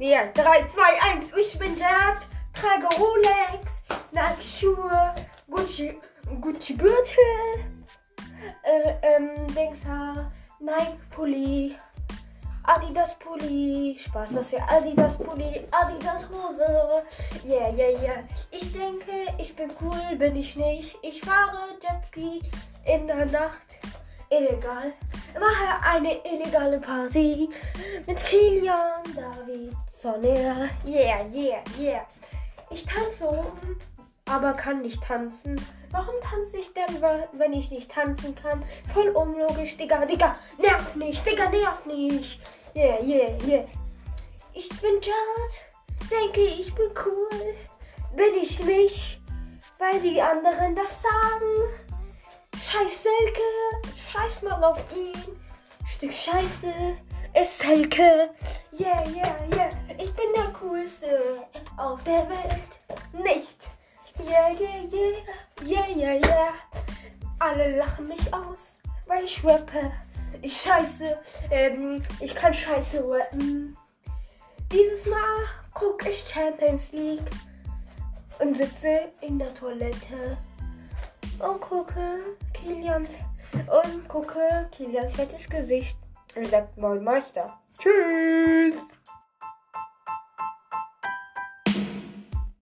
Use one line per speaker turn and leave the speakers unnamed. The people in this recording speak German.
Ja, 3, 2, 1. Ich bin Jad, trage Rolex, Nike-Schuhe, Gucci, Gucci-Gürtel, äh, ähm, Dingshaar, Nike-Pulli, Adidas-Pulli, Spaß, was für Adidas-Pulli, Adidas-Hose. Yeah, yeah, yeah. Ich denke, ich bin cool, bin ich nicht. Ich fahre Jetski in der Nacht illegal. Mache eine illegale Party mit Kilian, David, Sonja. Yeah, yeah, yeah. Ich tanze rum, aber kann nicht tanzen. Warum tanze ich denn, wenn ich nicht tanzen kann? Voll unlogisch, Digga, Digga. Nerv nicht, Digga, nerv nicht. Yeah, yeah, yeah. Ich bin Jad. Denke, ich bin cool. Bin ich nicht, weil die anderen das sagen. Scheiß Selke, scheiß mal auf ihn. Stück Scheiße, ist Selke. Yeah, yeah, yeah. Ich bin der Coolste auf der Welt. Nicht. Yeah, yeah, yeah. Yeah, yeah, yeah. Alle lachen mich aus, weil ich rappe. Ich scheiße. Ähm, ich kann scheiße rappen. Dieses Mal gucke ich Champions League und sitze in der Toilette und gucke Kilian und gucke Kilians fettes Gesicht und sagt Moin Meister. Tschüss.